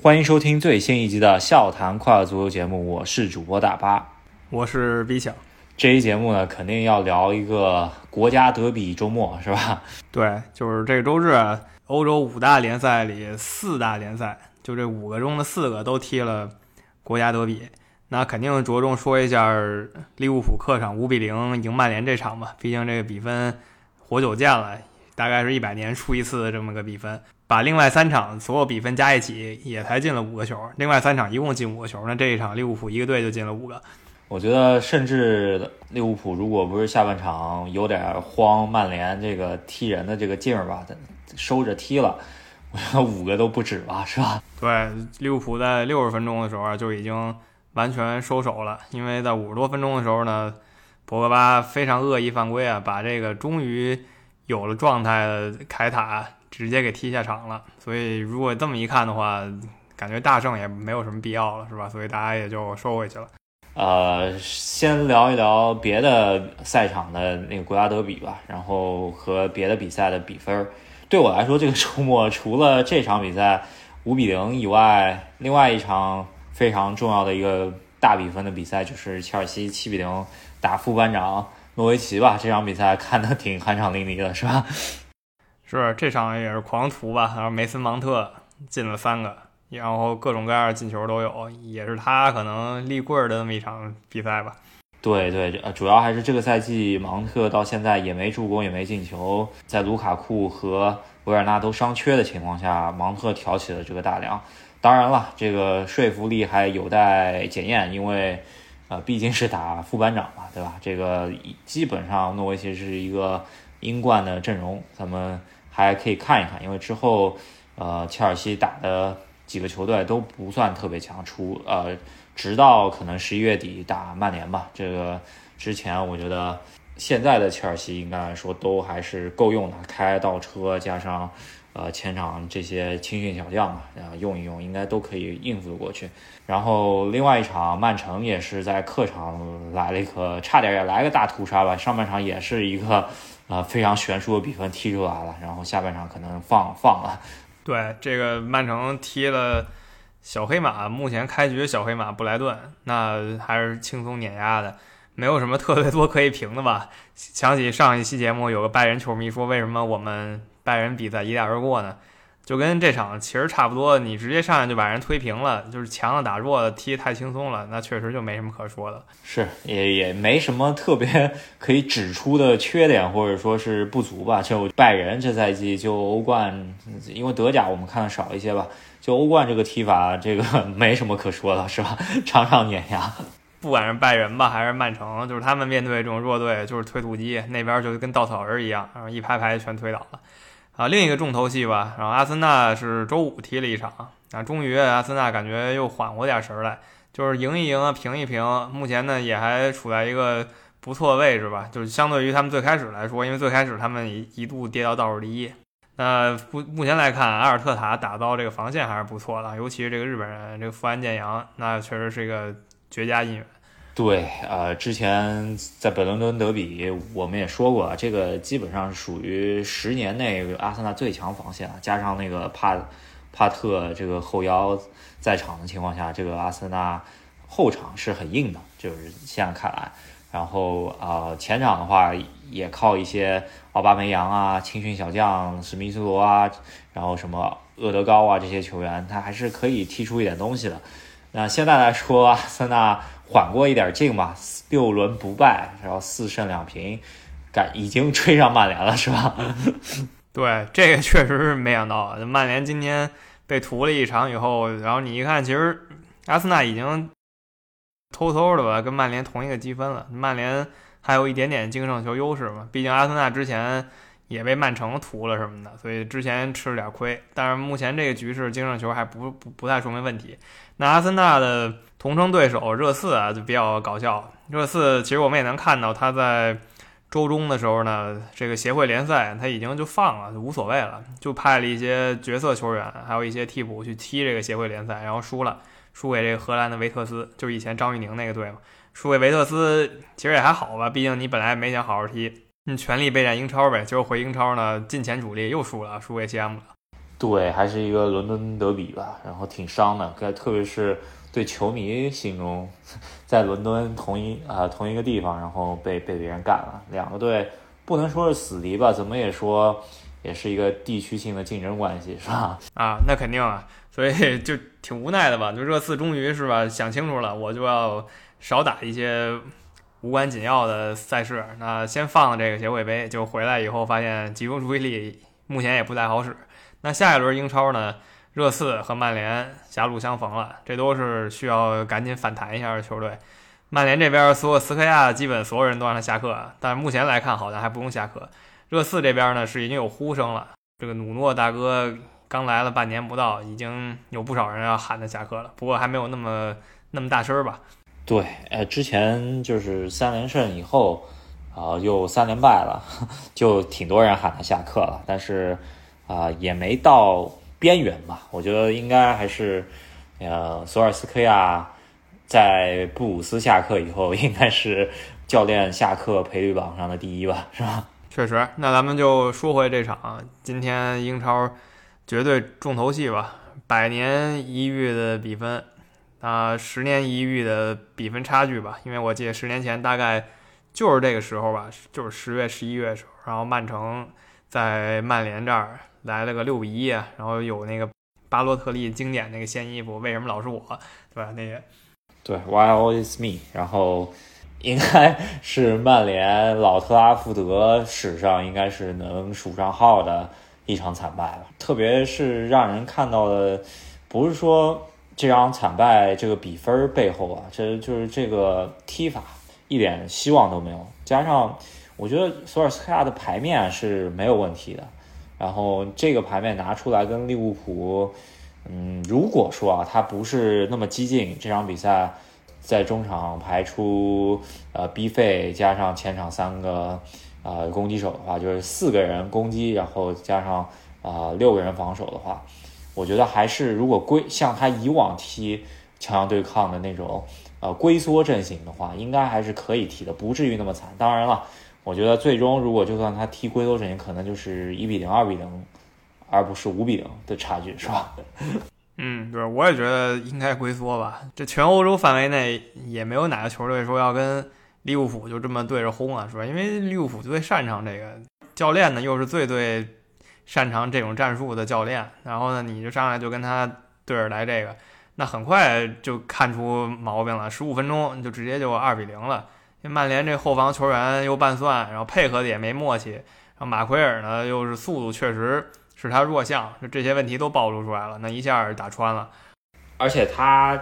欢迎收听最新一集的《笑谈快乐足球》节目，我是主播大巴，我是 B 强。这一节目呢，肯定要聊一个国家德比周末，是吧？对，就是这个周日，欧洲五大联赛里四大联赛，就这五个中的四个都踢了国家德比。那肯定着重说一下利物浦客场五比零赢曼联这场吧，毕竟这个比分活久见了，大概是一百年出一次的这么个比分。把另外三场所有比分加一起，也才进了五个球。另外三场一共进五个球，那这一场利物浦一个队就进了五个。我觉得，甚至利物浦如果不是下半场有点慌，曼联这个踢人的这个劲儿吧，收着踢了，我觉得五个都不止吧，是吧？对，利物浦在六十分钟的时候就已经完全收手了，因为在五十多分钟的时候呢，博格巴非常恶意犯规啊，把这个终于有了状态凯塔。直接给踢下场了，所以如果这么一看的话，感觉大胜也没有什么必要了，是吧？所以大家也就收回去了。呃，先聊一聊别的赛场的那个国家德比吧，然后和别的比赛的比分。对我来说，这个周末除了这场比赛五比零以外，另外一场非常重要的一个大比分的比赛就是切尔西七比零打副班长诺维奇吧。这场比赛 看的挺酣畅淋漓的，是吧？是这场也是狂徒吧，然后梅森芒特进了三个，然后各种各样的进球都有，也是他可能立棍儿的那么一场比赛吧。对对，呃，主要还是这个赛季芒特到现在也没助攻也没进球，在卢卡库和维尔纳都伤缺的情况下，芒特挑起了这个大梁。当然了，这个说服力还有待检验，因为呃毕竟是打副班长嘛，对吧？这个基本上诺维奇是一个英冠的阵容，咱们。还可以看一看，因为之后，呃，切尔西打的几个球队都不算特别强，除呃，直到可能十一月底打曼联吧。这个之前，我觉得现在的切尔西应该来说都还是够用的，开倒车加上呃前场这些青训小将嘛，啊用一用应该都可以应付过去。然后另外一场曼城也是在客场来了一个，差点也来个大屠杀吧，上半场也是一个。啊，非常悬殊的比分踢出来了，然后下半场可能放放了。对，这个曼城踢了小黑马，目前开局小黑马布莱顿，那还是轻松碾压的，没有什么特别多可以评的吧。想起上一期节目有个拜仁球迷说，为什么我们拜仁比赛一带而过呢？就跟这场其实差不多，你直接上来就把人推平了，就是强的打弱的，踢太轻松了，那确实就没什么可说的。是，也也没什么特别可以指出的缺点或者说是不足吧。就拜仁这赛季就欧冠，因为德甲我们看的少一些吧，就欧冠这个踢法，这个没什么可说的，是吧？场场碾压。不管是拜仁吧，还是曼城，就是他们面对这种弱队，就是推土机，那边就跟稻草人一样，然后一排排全推倒了。啊，另一个重头戏吧，然后阿森纳是周五踢了一场，啊，终于阿森纳感觉又缓过点神来，就是赢一赢啊，平一平，目前呢也还处在一个不错的位置吧，就是相对于他们最开始来说，因为最开始他们一一度跌到倒数第一，那目目前来看，阿尔特塔打造这个防线还是不错的，尤其是这个日本人这个富安健洋，那确实是一个绝佳引援。对，呃，之前在北伦敦德比，我们也说过，这个基本上属于十年内阿森纳最强防线了。加上那个帕帕特这个后腰在场的情况下，这个阿森纳后场是很硬的，就是现在看来。然后啊，前场的话也靠一些奥巴梅扬啊、青训小将史密斯罗啊，然后什么厄德高啊这些球员，他还是可以踢出一点东西的。那现在来说，阿森纳。缓过一点劲吧，六轮不败，然后四胜两平，感已经追上曼联了，是吧？对，这个确实是没想到，曼联今天被屠了一场以后，然后你一看，其实阿森纳已经偷偷的吧跟曼联同一个积分了，曼联还有一点点净胜球优势嘛，毕竟阿森纳之前。也被曼城屠了什么的，所以之前吃了点亏。但是目前这个局势，净胜球还不不不太说明问题。那阿森纳的同城对手热刺啊，就比较搞笑。热刺其实我们也能看到，他在周中的时候呢，这个协会联赛他已经就放了，就无所谓了，就派了一些角色球员，还有一些替补去踢这个协会联赛，然后输了，输给这个荷兰的维特斯，就是以前张玉宁那个队嘛。输给维特斯其实也还好吧，毕竟你本来也没想好好踢。你全力备战英超呗，结果回英超呢，进前主力又输了，输给西汉姆了。对，还是一个伦敦德比吧，然后挺伤的，特别是对球迷心中，在伦敦同一啊同一个地方，然后被被别人干了，两个队不能说是死敌吧，怎么也说也是一个地区性的竞争关系，是吧？啊，那肯定啊，所以 就挺无奈的吧？就热刺终于是吧想清楚了，我就要少打一些无关紧要的赛事，那先放了这个协会杯，就回来以后发现集中注意力目前也不太好使。那下一轮英超呢？热刺和曼联狭路相逢了，这都是需要赶紧反弹一下的球队。曼联这边索尔斯克亚基本所有人都让他下课，但目前来看好像还不用下课。热刺这边呢是已经有呼声了，这个努诺大哥刚来了半年不到，已经有不少人要喊他下课了，不过还没有那么那么大声吧？对，呃，之前就是三连胜以后，啊，又三连败了，就挺多人喊他下课了，但是。啊，也没到边缘吧？我觉得应该还是，呃，索尔斯克亚在布鲁斯下课以后，应该是教练下课赔率榜上的第一吧，是吧？确实，那咱们就说回这场，今天英超绝对重头戏吧，百年一遇的比分，啊，十年一遇的比分差距吧，因为我记得十年前大概就是这个时候吧，就是十月、十一月的时候，然后曼城在曼联这儿。来了个六比一，然后有那个巴洛特利经典那个鲜衣服，为什么老是我，对吧？那个对，Why always me？然后应该是曼联老特拉福德史上应该是能数上号的一场惨败了。特别是让人看到的，不是说这场惨败这个比分背后啊，这就是这个踢法一点希望都没有。加上我觉得索尔斯克亚的牌面是没有问题的。然后这个牌面拿出来跟利物浦，嗯，如果说啊，他不是那么激进，这场比赛在中场排出呃 B 费加上前场三个呃攻击手的话，就是四个人攻击，然后加上啊六个人防守的话，我觉得还是如果归像他以往踢强强对抗的那种呃龟缩阵型的话，应该还是可以踢的，不至于那么惨。当然了。我觉得最终，如果就算他踢龟缩阵型，可能就是一比零、二比零，而不是五比零的差距，是吧？嗯，对，我也觉得应该龟缩吧。这全欧洲范围内也没有哪个球队说要跟利物浦就这么对着轰啊，是吧？因为利物浦最擅长这个，教练呢又是最最擅长这种战术的教练，然后呢你就上来就跟他对着来这个，那很快就看出毛病了，十五分钟就直接就二比零了。曼联这后防球员又半算，然后配合的也没默契，然后马奎尔呢又是速度确实是他弱项，就这些问题都暴露出来了，那一下打穿了。而且他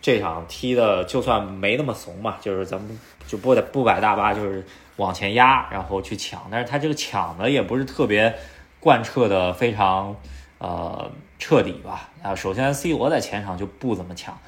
这场踢的就算没那么怂嘛，就是咱们就不得不摆大巴，就是往前压，然后去抢，但是他这个抢的也不是特别贯彻的非常呃彻底吧？啊，首先 C 罗在前场就不怎么抢。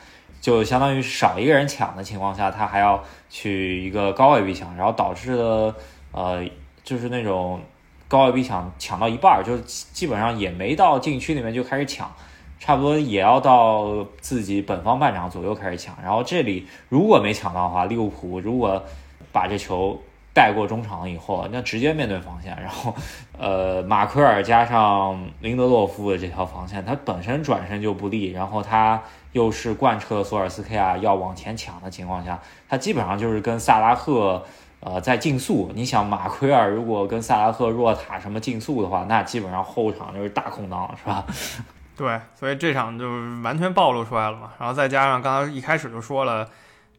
就相当于少一个人抢的情况下，他还要去一个高位逼抢，然后导致的呃，就是那种高位逼抢抢到一半，就基本上也没到禁区里面就开始抢，差不多也要到自己本方半场左右开始抢。然后这里如果没抢到的话，利物浦如果把这球带过中场以后，那直接面对防线，然后呃，马奎尔加上林德洛夫的这条防线，他本身转身就不利，然后他。又是贯彻索尔斯克亚要往前抢的情况下，他基本上就是跟萨拉赫，呃，在竞速。你想马奎尔如果跟萨拉赫、若塔什么竞速的话，那基本上后场就是大空档，是吧？对，所以这场就完全暴露出来了嘛。然后再加上刚才一开始就说了，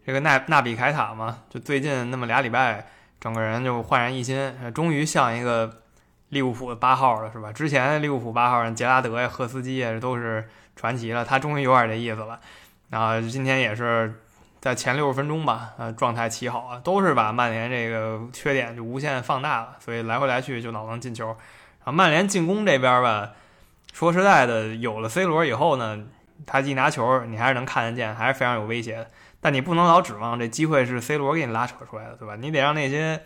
这个纳纳比凯塔嘛，就最近那么俩礼拜，整个人就焕然一新，终于像一个利物浦的八号了，是吧？之前利物浦八号杰拉德呀、赫斯基呀，都是。传奇了，他终于有点这意思了。然后今天也是在前六十分钟吧，呃，状态奇好啊，都是把曼联这个缺点就无限放大了，所以来回来去就老能进球。然后曼联进攻这边吧，说实在的，有了 C 罗以后呢，他一拿球，你还是能看得见，还是非常有威胁的。但你不能老指望这机会是 C 罗给你拉扯出来的，对吧？你得让那些。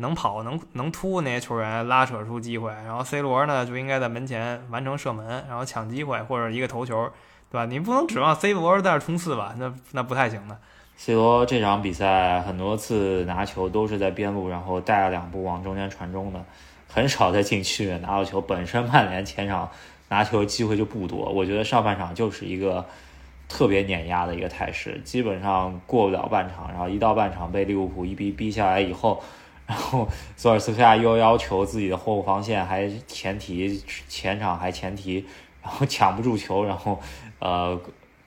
能跑能能突那些球员拉扯出机会，然后 C 罗呢就应该在门前完成射门，然后抢机会或者一个头球，对吧？你不能指望 C 罗在这冲刺吧？那那不太行的。C 罗这场比赛很多次拿球都是在边路，然后带了两步往中间传中的，很少在禁区拿到球。本身曼联前场拿球机会就不多。我觉得上半场就是一个特别碾压的一个态势，基本上过不了半场，然后一到半场被利物浦一逼逼下来以后，然后索尔斯克亚又要求自己的后防线还前提前场还前提，然后抢不住球，然后呃。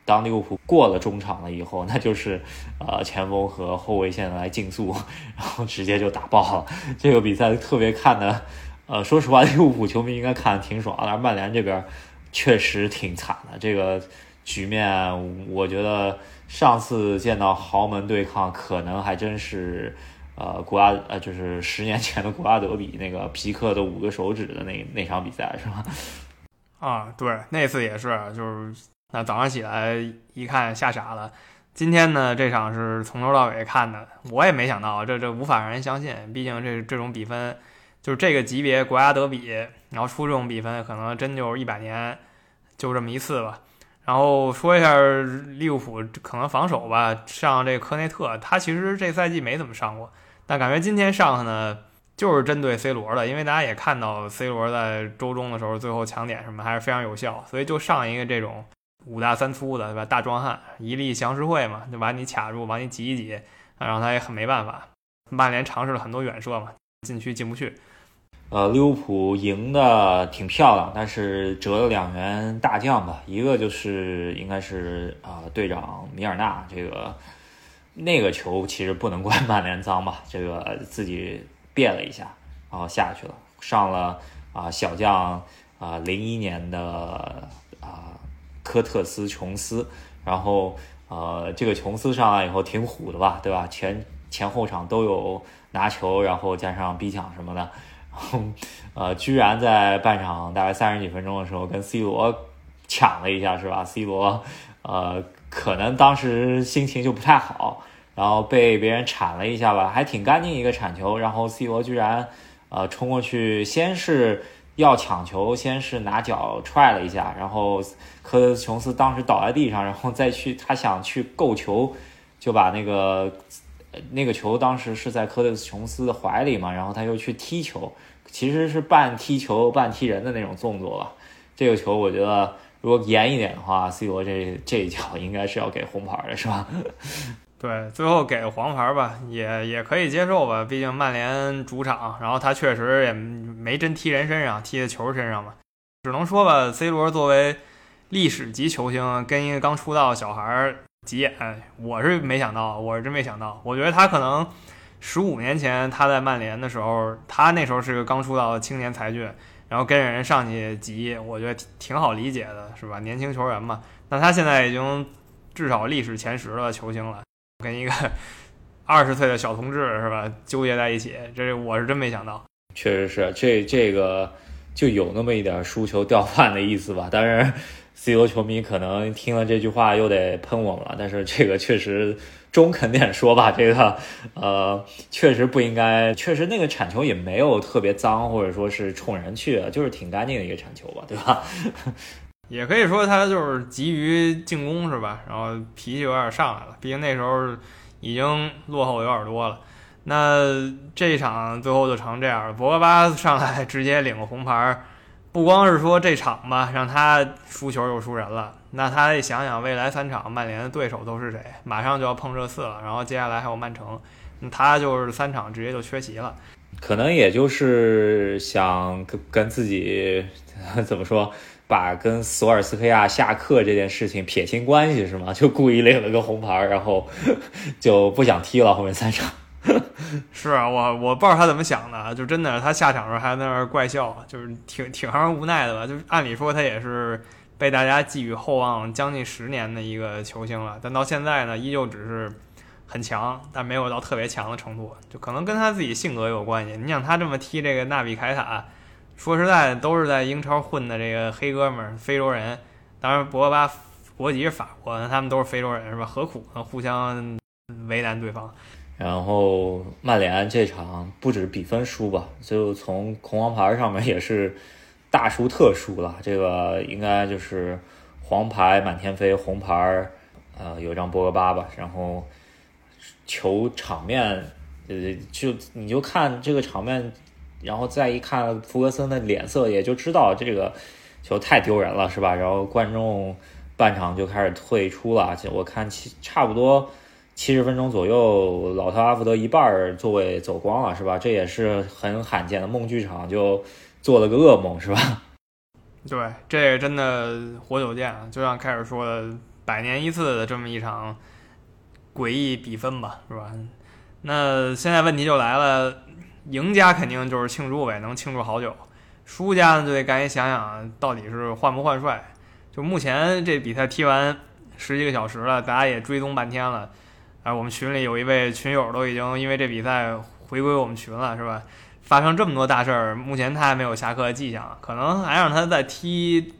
当利物浦过了中场了以后，那就是呃前锋和后卫线来竞速，然后直接就打爆了。这个比赛特别看的，呃，说实话，利物浦球迷应该看的挺爽，但是曼联这边确实挺惨的。这个局面，我觉得上次见到豪门对抗，可能还真是呃国家呃就是十年前的国家德比那个皮克的五个手指的那那场比赛是吧？啊，对，那次也是，就是。那早上起来一看吓傻了，今天呢这场是从头到尾看的，我也没想到，这这无法让人相信，毕竟这这种比分就是这个级别国家德比，然后出这种比分，可能真就是一百年就这么一次吧。然后说一下利物浦可能防守吧，上这科内特，他其实这赛季没怎么上过，但感觉今天上他呢。就是针对 C 罗的，因为大家也看到 C 罗在周中的时候最后抢点什么还是非常有效，所以就上一个这种。五大三粗的，对吧？大壮汉，一力降十会嘛，就把你卡住，把你挤一挤，然后他也很没办法。曼联尝试了很多远射嘛，禁区进不去。呃，利物浦赢的挺漂亮，但是折了两员大将吧。一个就是应该是啊，队长米尔纳，这个那个球其实不能怪曼联脏吧，这个自己变了一下，然后下去了，上了啊小将啊零一年的啊。科特斯·琼斯，然后呃，这个琼斯上来以后挺虎的吧，对吧？前前后场都有拿球，然后加上逼抢什么的，呃，居然在半场大概三十几分钟的时候跟 C 罗抢了一下，是吧？C 罗呃，可能当时心情就不太好，然后被别人铲了一下吧，还挺干净一个铲球，然后 C 罗居然呃冲过去，先是。要抢球，先是拿脚踹了一下，然后科特斯琼斯当时倒在地上，然后再去他想去够球，就把那个那个球当时是在科特斯琼斯的怀里嘛，然后他又去踢球，其实是半踢球半踢人的那种动作吧。这个球我觉得如果严一点的话，C 罗这这一脚应该是要给红牌的，是吧？对，最后给黄牌吧，也也可以接受吧。毕竟曼联主场，然后他确实也没真踢人身上，踢在球身上嘛。只能说吧，C 罗作为历史级球星，跟一个刚出道的小孩急眼，我是没想到，我是真没想到。我觉得他可能十五年前他在曼联的时候，他那时候是个刚出道的青年才俊，然后跟着人上去急，我觉得挺好理解的，是吧？年轻球员嘛。那他现在已经至少历史前十的球星了。跟一个 二十岁的小同志是吧，纠结在一起，这我是真没想到。确实是，这这个就有那么一点输球掉饭的意思吧。但是 C 罗球迷可能听了这句话又得喷我们了。但是这个确实中肯点说吧，这个 呃确实不应该，确实那个铲球也没有特别脏，或者说是冲人去的，就是挺干净的一个铲球吧，对吧？也可以说他就是急于进攻是吧？然后脾气有点上来了，毕竟那时候已经落后有点多了。那这一场最后就成这样，博格巴上来直接领个红牌，不光是说这场吧，让他输球又输人了。那他得想想未来三场曼联的对手都是谁，马上就要碰热刺了，然后接下来还有曼城，他就是三场直接就缺席了。可能也就是想跟跟自己 怎么说？把跟索尔斯克亚下课这件事情撇清关系是吗？就故意领了个红牌，然后就不想踢了后面三场。是啊，我我不知道他怎么想的，就真的他下场的时候还在那儿怪笑，就是挺挺让人无奈的吧。就是按理说他也是被大家寄予厚望将近十年的一个球星了，但到现在呢，依旧只是很强，但没有到特别强的程度。就可能跟他自己性格有关系。你想他这么踢这个纳比凯塔。说实在，都是在英超混的这个黑哥们儿，非洲人。当然，博格巴国籍是法国，他们都是非洲人，是吧？何苦呢？互相为难对方。然后曼联这场不止比分输吧，就从红黄牌上面也是大输特输了。这个应该就是黄牌满天飞，红牌呃有张博格巴吧。然后球场面，呃，就你就看这个场面。然后再一看福格森的脸色，也就知道这个球太丢人了，是吧？然后观众半场就开始退出了，我看七差不多七十分钟左右，老特拉福德一半座位走光了，是吧？这也是很罕见的，梦剧场就做了个噩梦，是吧？对，这个真的活久见啊，就像开始说的，百年一次的这么一场诡异比分吧，是吧？那现在问题就来了，赢家肯定就是庆祝呗，能庆祝好久；输家呢就得赶紧想想到底是换不换帅。就目前这比赛踢完十几个小时了，大家也追踪半天了，啊，我们群里有一位群友都已经因为这比赛回归我们群了，是吧？发生这么多大事儿，目前他还没有下课的迹象，可能还让他再踢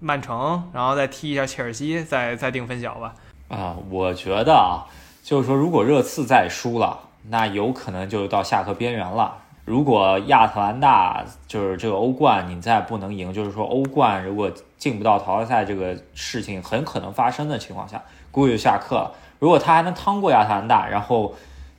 曼城，然后再踢一下切尔西，再再定分晓吧。啊，我觉得啊，就是说，如果热刺再输了，那有可能就到下课边缘了。如果亚特兰大就是这个欧冠你再不能赢，就是说欧冠如果进不到淘汰赛，这个事情很可能发生的情况下，估计就下课了。如果他还能趟过亚特兰大，然后。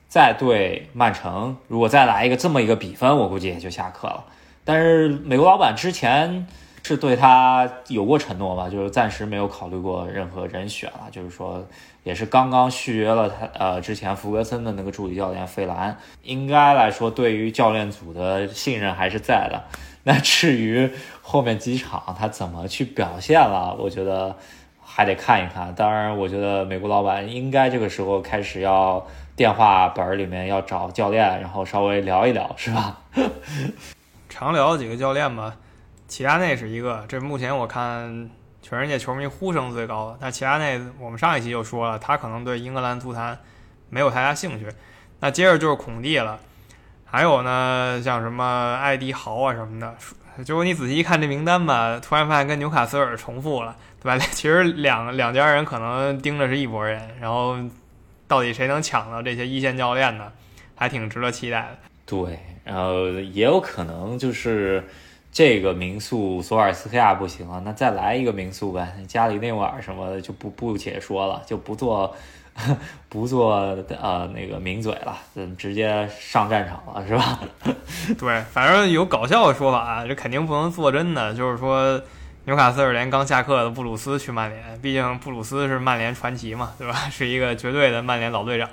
再对曼城，如果再来一个这么一个比分，我估计也就下课了。但是美国老板之前是对他有过承诺吧，就是暂时没有考虑过任何人选了，就是说也是刚刚续约了他，呃，之前福格森的那个助理教练费兰，应该来说对于教练组的信任还是在的。那至于后面几场他怎么去表现了，我觉得还得看一看。当然，我觉得美国老板应该这个时候开始要。电话本里面要找教练，然后稍微聊一聊，是吧？常聊几个教练吧，齐达内是一个，这目前我看全世界球迷呼声最高的。但齐达内，我们上一期就说了，他可能对英格兰足坛没有太大兴趣。那接着就是孔蒂了，还有呢，像什么艾迪豪啊什么的。结果你仔细一看这名单吧，突然发现跟纽卡斯尔重复了，对吧？其实两两家人可能盯着是一拨人，然后。到底谁能抢到这些一线教练呢？还挺值得期待的。对，然后也有可能就是这个民宿索尔斯克亚不行了，那再来一个民宿呗，加里内瓦什么的就不不且说了，就不做 不做呃那个名嘴了，嗯，直接上战场了，是吧？对，反正有搞笑的说法，这肯定不能做真的，就是说。纽卡斯尔联刚下课的布鲁斯去曼联，毕竟布鲁斯是曼联传奇嘛，对吧？是一个绝对的曼联老队长，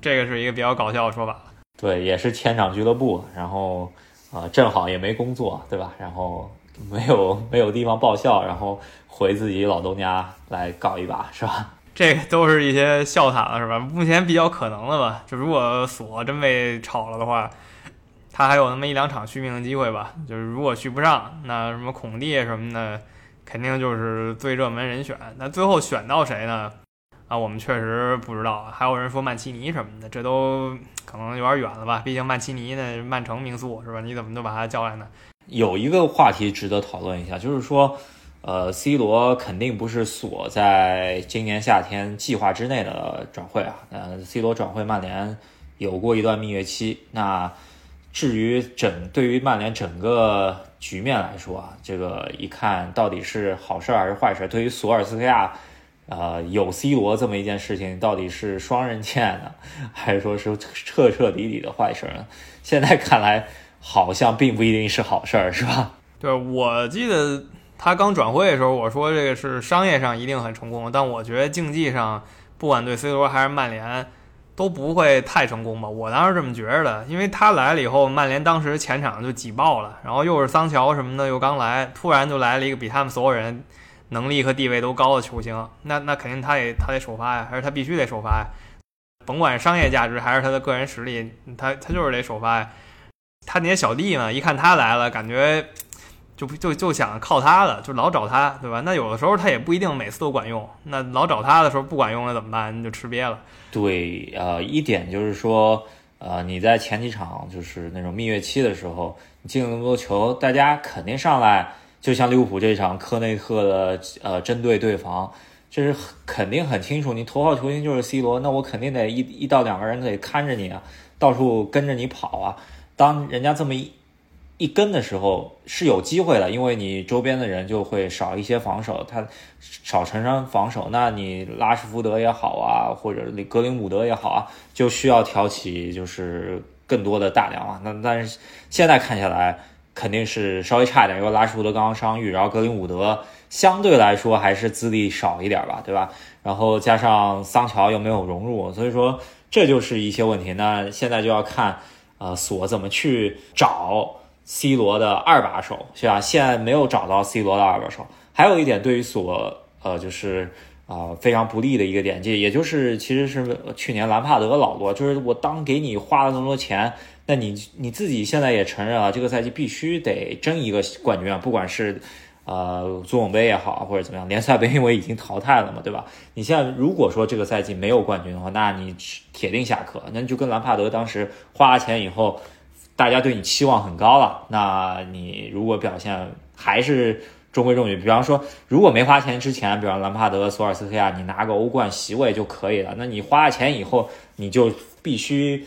这个是一个比较搞笑的说法。对，也是千场俱乐部，然后啊，正好也没工作，对吧？然后没有没有地方报效，然后回自己老东家来搞一把，是吧？这个都是一些笑谈了，是吧？目前比较可能的吧，就如果索真被炒了的话。他还有那么一两场续命的机会吧，就是如果续不上，那什么孔蒂什么的，肯定就是最热门人选。那最后选到谁呢？啊，我们确实不知道。还有人说曼奇尼什么的，这都可能有点远了吧？毕竟曼奇尼那曼城名宿是吧？你怎么就把他叫来呢？有一个话题值得讨论一下，就是说，呃，C 罗肯定不是锁在今年夏天计划之内的转会啊。呃，C 罗转会曼联有过一段蜜月期，那。至于整对于曼联整个局面来说啊，这个一看到底是好事还是坏事？对于索尔斯克亚，呃，有 C 罗这么一件事情，到底是双刃剑呢，还是说是彻彻底底的坏事呢？现在看来好像并不一定是好事，是吧？对，我记得他刚转会的时候，我说这个是商业上一定很成功，但我觉得竞技上，不管对 C 罗还是曼联。都不会太成功吧？我当时这么觉着的，因为他来了以后，曼联当时前场就挤爆了，然后又是桑乔什么的又刚来，突然就来了一个比他们所有人能力和地位都高的球星，那那肯定他也他得首发呀，还是他必须得首发呀？甭管商业价值还是他的个人实力，他他就是得首发呀。他那些小弟嘛，一看他来了，感觉。就就就想靠他了，就老找他，对吧？那有的时候他也不一定每次都管用。那老找他的时候不管用了怎么办？你就吃瘪了。对，呃，一点就是说，呃，你在前几场就是那种蜜月期的时候，你进了那么多球，大家肯定上来，就像利物浦这场科内特的呃针对对防，这是肯定很清楚，你头号球星就是 C 罗，那我肯定得一一到两个人得看着你啊，到处跟着你跑啊。当人家这么一。一跟的时候是有机会的，因为你周边的人就会少一些防守，他少承担防守，那你拉什福德也好啊，或者格林伍德也好啊，就需要挑起就是更多的大梁啊。那但是现在看下来，肯定是稍微差一点，因为拉什福德刚刚伤愈，然后格林伍德相对来说还是资历少一点吧，对吧？然后加上桑乔又没有融入，所以说这就是一些问题。那现在就要看，呃，索怎么去找 C 罗的二把手，是吧？现在没有找到 C 罗的二把手。还有一点对于索，呃，就是啊非常不利的一个点，就也就是其实是去年兰帕德老罗，就是我当给你花了那么多钱。那你你自己现在也承认了，这个赛季必须得争一个冠军啊，不管是呃足总杯也好，或者怎么样，联赛杯因为已经淘汰了嘛，对吧？你现在如果说这个赛季没有冠军的话，那你铁定下课。那你就跟兰帕德当时花了钱以后，大家对你期望很高了，那你如果表现还是中规中矩，比方说如果没花钱之前，比方兰帕德、索尔斯克亚，你拿个欧冠席位就可以了。那你花了钱以后，你就必须。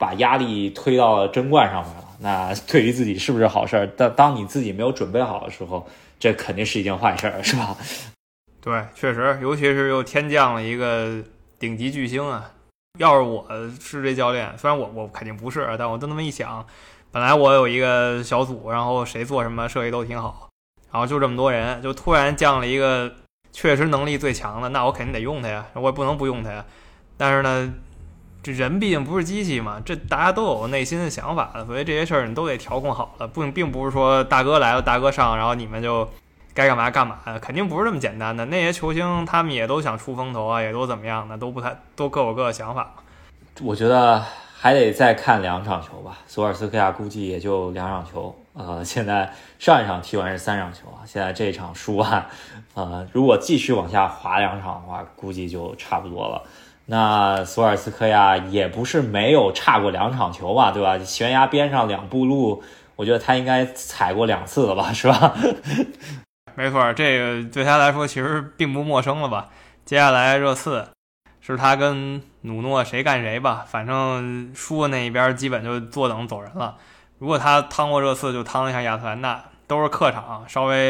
把压力推到争冠上面了，那对于自己是不是好事儿？当当你自己没有准备好的时候，这肯定是一件坏事儿，是吧？对，确实，尤其是又天降了一个顶级巨星啊！要是我是这教练，虽然我我肯定不是，但我就那么一想，本来我有一个小组，然后谁做什么设计都挺好，然后就这么多人，就突然降了一个确实能力最强的，那我肯定得用他呀，我也不能不用他呀。但是呢？这人毕竟不是机器嘛，这大家都有内心的想法，所以这些事儿你都得调控好了，不并不是说大哥来了大哥上，然后你们就该干嘛干嘛，肯定不是这么简单的。那些球星他们也都想出风头啊，也都怎么样的，都不太都各有各的想法。我觉得还得再看两场球吧，索尔斯克亚估计也就两场球，呃，现在上一场踢完是三场球啊，现在这场输完，呃，如果继续往下滑两场的话，估计就差不多了。那索尔斯克亚也不是没有差过两场球吧，对吧？悬崖边上两步路，我觉得他应该踩过两次了吧，是吧？没错，这个对他来说其实并不陌生了吧？接下来热刺是他跟努诺谁干谁吧，反正输的那一边基本就坐等走人了。如果他趟过热刺，就趟一下亚特兰大，都是客场，稍微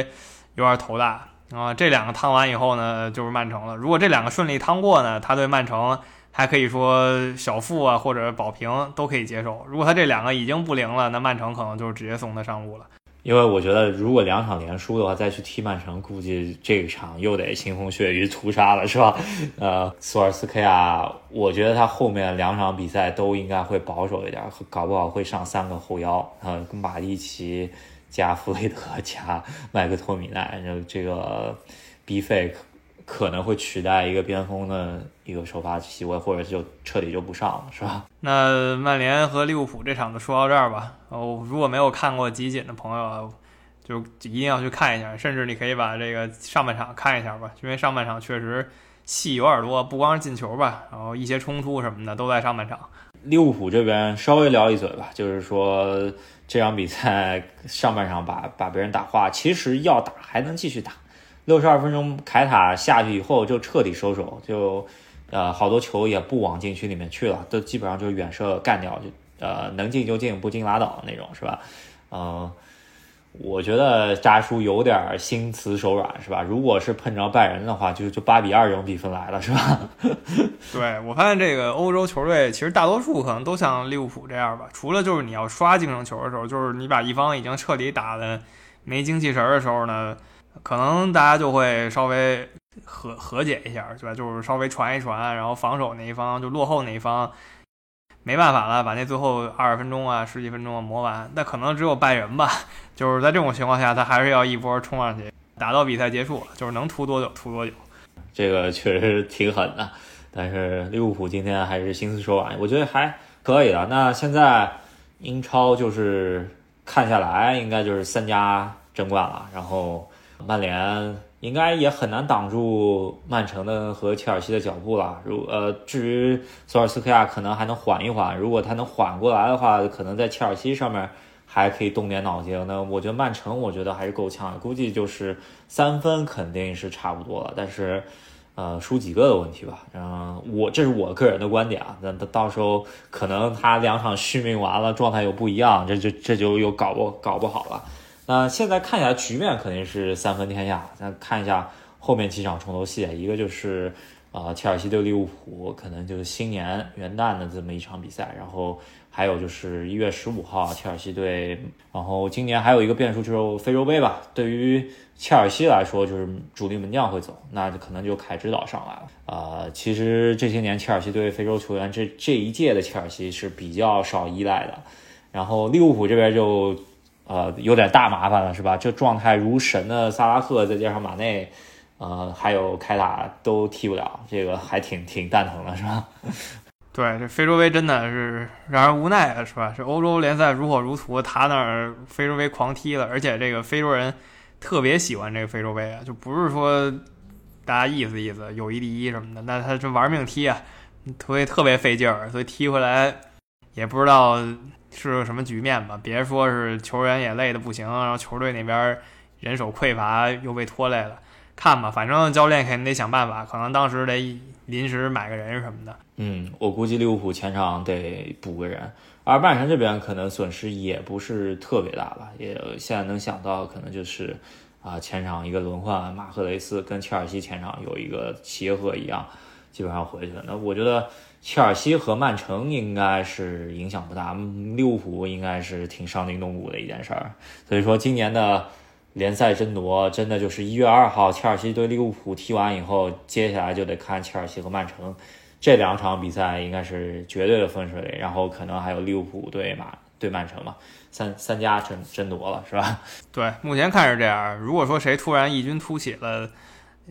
有点头大。啊，这两个趟完以后呢，就是曼城了。如果这两个顺利趟过呢，他对曼城还可以说小负啊，或者保平都可以接受。如果他这两个已经不灵了，那曼城可能就直接送他上路了。因为我觉得，如果两场连输的话，再去踢曼城，估计这一场又得腥风血雨屠杀了，是吧？呃，索尔斯克亚，我觉得他后面两场比赛都应该会保守一点，搞不好会上三个后腰，呃，跟马蒂奇。加弗雷德 加麦克托米奈，就这个 B 费可能会取代一个边锋的一个首发席位，或者就彻底就不上了，是吧？那曼联和利物浦这场就说到这儿吧。哦，如果没有看过集锦的朋友，就一定要去看一下，甚至你可以把这个上半场看一下吧，因为上半场确实戏有点多，不光是进球吧，然后一些冲突什么的都在上半场。利物浦这边稍微聊一嘴吧，就是说。这场比赛上半场把把别人打花，其实要打还能继续打。六十二分钟凯塔下去以后就彻底收手，就呃好多球也不往禁区里面去了，都基本上就是远射干掉，就呃能进就进，不进拉倒那种，是吧？嗯。我觉得扎叔有点心慈手软，是吧？如果是碰着拜仁的话，就就八比二这种比分来了，是吧？对我发现这个欧洲球队其实大多数可能都像利物浦这样吧，除了就是你要刷净胜球的时候，就是你把一方已经彻底打的没精气神的时候呢，可能大家就会稍微和和解一下，对吧？就是稍微传一传，然后防守那一方就落后那一方。没办法了，把那最后二十分钟啊、十几分钟啊磨完。那可能只有拜仁吧，就是在这种情况下，他还是要一波冲上去，打到比赛结束，就是能拖多久拖多久。这个确实挺狠的，但是利物浦今天还是心慈手软，我觉得还可以的。那现在英超就是看下来，应该就是三家争冠了，然后曼联。应该也很难挡住曼城的和切尔西的脚步了。如呃，至于索尔斯克亚，可能还能缓一缓。如果他能缓过来的话，可能在切尔西上面还可以动点脑筋。那我觉得曼城，我觉得还是够呛，估计就是三分肯定是差不多了。但是，呃，输几个的问题吧。嗯，我这是我个人的观点啊。那到时候可能他两场续命完了，状态又不一样，这就这就又搞不搞不好了。那现在看起来局面肯定是三分天下。那看一下后面几场重头戏，一个就是啊，切尔西对利物浦可能就是新年元旦的这么一场比赛，然后还有就是一月十五号切尔西对，然后今年还有一个变数就是非洲杯吧。对于切尔西来说，就是主力门将会走，那可能就凯指导上来了。啊，其实这些年切尔西对非洲球员，这这一届的切尔西是比较少依赖的。然后利物浦这边就呃有点大麻烦了，是吧？这状态如神的萨拉赫，再加上马内。呃，还有凯塔都踢不了，这个还挺挺蛋疼的，是吧？对，这非洲杯真的是让人无奈啊，是吧？是欧洲联赛如火如荼，他那儿非洲杯狂踢了，而且这个非洲人特别喜欢这个非洲杯啊，就不是说大家意思意思，友谊第一什么的，那他这玩命踢啊，所以特别费劲儿，所以踢回来也不知道是个什么局面吧。别说是球员也累得不行，然后球队那边人手匮乏又被拖累了。看吧，反正教练肯定得想办法，可能当时得临时买个人什么的。嗯，我估计利物浦前场得补个人，而曼城这边可能损失也不是特别大吧。也现在能想到，可能就是啊，前场一个轮换，马赫雷斯跟切尔西前场有一个协和一样，基本上回去了。那我觉得切尔西和曼城应该是影响不大，利物浦应该是挺伤筋动骨的一件事儿。所以说今年的。联赛争夺真的就是一月二号，切尔西对利物浦踢完以后，接下来就得看切尔西和曼城这两场比赛，应该是绝对的分水岭。然后可能还有利物浦对马对曼城嘛，三三家争争夺了，是吧？对，目前看是这样。如果说谁突然异军突起了，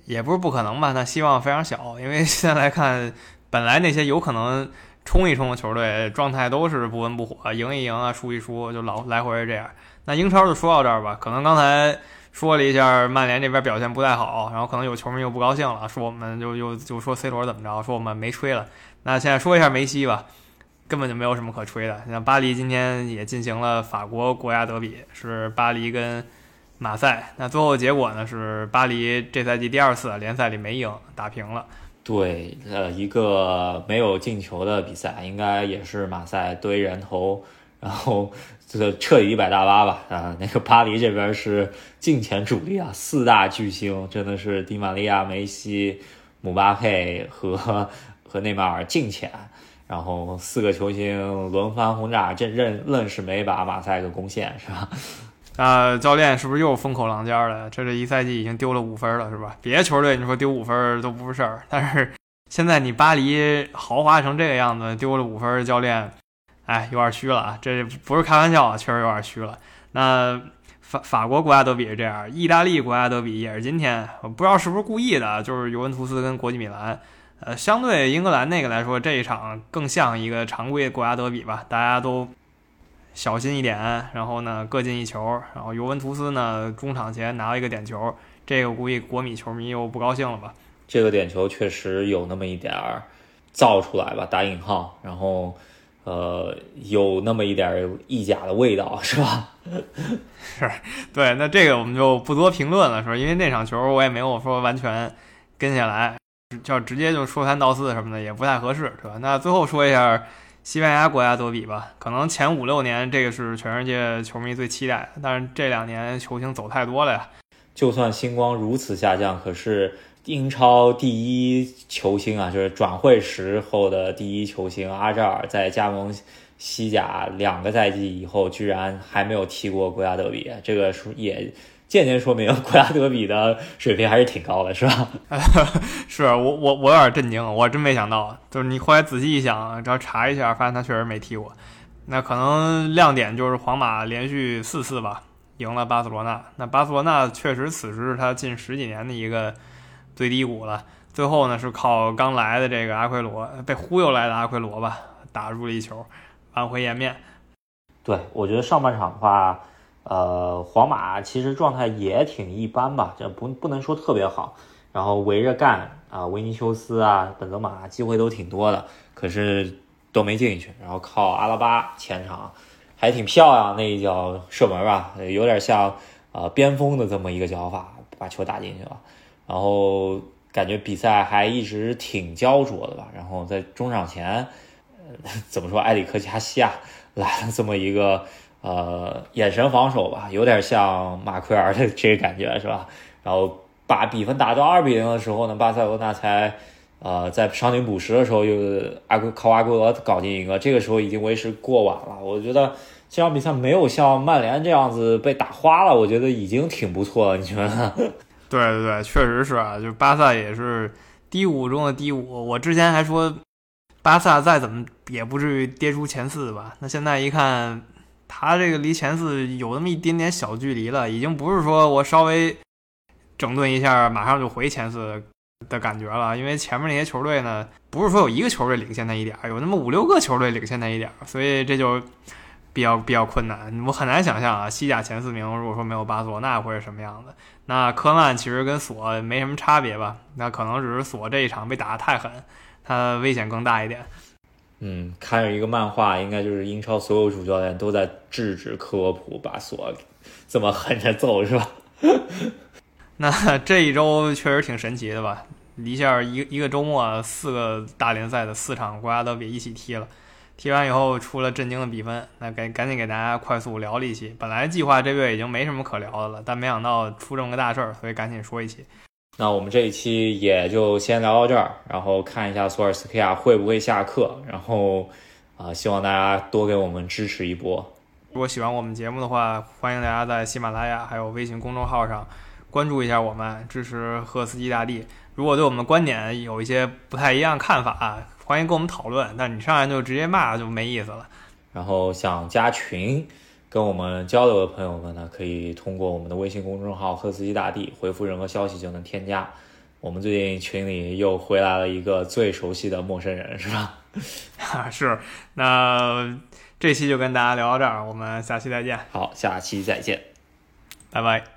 也不是不可能吧？那希望非常小，因为现在来看，本来那些有可能冲一冲的球队，状态都是不温不火，赢一赢啊，输一输，就老来回这样。那英超就说到这儿吧，可能刚才说了一下曼联这边表现不太好，然后可能有球迷又不高兴了，说我们就又就说 C 罗怎么着，说我们没吹了。那现在说一下梅西吧，根本就没有什么可吹的。像巴黎今天也进行了法国国家德比，是巴黎跟马赛。那最后结果呢是巴黎这赛季第二次联赛里没赢，打平了。对，呃，一个没有进球的比赛，应该也是马赛堆人头，然后。这个彻底一百大巴吧啊！那个巴黎这边是近前主力啊，四大巨星真的是迪玛利亚、梅西、姆巴佩和和内马尔近前，然后四个球星轮番轰炸，这愣愣是没把马赛给攻陷，是吧？啊，教练是不是又风口浪尖了？这这一赛季已经丢了五分了，是吧？别的球队你说丢五分都不是事儿，但是现在你巴黎豪华成这个样子，丢了五分，教练。哎，有点虚了啊！这不是开玩笑啊，确实有点虚了。那法法国国家德比是这样，意大利国家德比也是今天，我不知道是不是故意的，就是尤文图斯跟国际米兰。呃，相对英格兰那个来说，这一场更像一个常规国家德比吧，大家都小心一点，然后呢各进一球，然后尤文图斯呢中场前拿了一个点球，这个估计国米球迷又不高兴了吧？这个点球确实有那么一点儿造出来吧，打引号，然后。呃，有那么一点意甲的味道，是吧？是，对，那这个我们就不多评论了，是吧？因为那场球我也没有说完全跟下来，就直接就说三道四什么的也不太合适，是吧？那最后说一下西班牙国家德比吧，可能前五六年这个是全世界球迷最期待的，但是这两年球星走太多了呀。就算星光如此下降，可是。英超第一球星啊，就是转会时候的第一球星阿扎尔，在加盟西甲两个赛季以后，居然还没有踢过国家德比，这个是也间接说明 国家德比的水平还是挺高的，是吧？是我我我有点震惊，我真没想到，就是你后来仔细一想，只要查一下，发现他确实没踢过。那可能亮点就是皇马连续四次吧赢了巴塞罗那，那巴塞罗那确实此时是他近十几年的一个。最低谷了，最后呢是靠刚来的这个阿奎罗被忽悠来的阿奎罗吧，打入了一球，挽回颜面。对，我觉得上半场的话，呃，皇马其实状态也挺一般吧，这不不能说特别好。然后围着干啊，维尼修斯啊，本泽马机会都挺多的，可是都没进去。然后靠阿拉巴前场还挺漂亮那一脚射门吧，有点像呃边锋的这么一个脚法，把球打进去了。然后感觉比赛还一直挺焦灼的吧，然后在中场前，呃，怎么说，埃里克加西亚 来了这么一个呃眼神防守吧，有点像马奎尔的这个感觉是吧？然后把比分打到二比零的时候呢，巴塞罗那才呃，在伤停补时的时候又阿圭靠阿圭罗搞进一个，这个时候已经为时过晚了。我觉得这场比赛没有像曼联这样子被打花了，我觉得已经挺不错了。你觉得？对对对，确实是啊，就巴萨也是低谷中的低谷。我之前还说巴萨再怎么也不至于跌出前四吧，那现在一看，他这个离前四有那么一点点小距离了，已经不是说我稍微整顿一下马上就回前四。的感觉了，因为前面那些球队呢，不是说有一个球队领先他一点儿，有那么五六个球队领先他一点儿，所以这就比较 比较困难。我很难想象啊，西甲前四名如果说没有巴索，那会是什么样子？那科曼其实跟索没什么差别吧？那可能只是索这一场被打得太狠，他危险更大一点。嗯，看有一个漫画，应该就是英超所有主教练都在制止科沃普把索这么狠着揍，是吧？那这一周确实挺神奇的吧？一下一一个周末，四个大联赛的四场国家德比一起踢了，踢完以后出了震惊的比分。那赶赶紧给大家快速聊了一期。本来计划这月已经没什么可聊的了，但没想到出这么个大事儿，所以赶紧说一期。那我们这一期也就先聊到这儿，然后看一下索尔斯克亚会不会下课，然后啊，希望大家多给我们支持一波。如果喜欢我们节目的话，欢迎大家在喜马拉雅还有微信公众号上。关注一下我们，支持赫斯基大帝。如果对我们的观点有一些不太一样看法，欢迎跟我们讨论。但你上来就直接骂就没意思了。然后想加群跟我们交流的朋友们呢，可以通过我们的微信公众号“赫斯基大帝”回复任何消息就能添加。我们最近群里又回来了一个最熟悉的陌生人，是吧？是。那这期就跟大家聊到这儿，我们下期再见。好，下期再见，拜拜。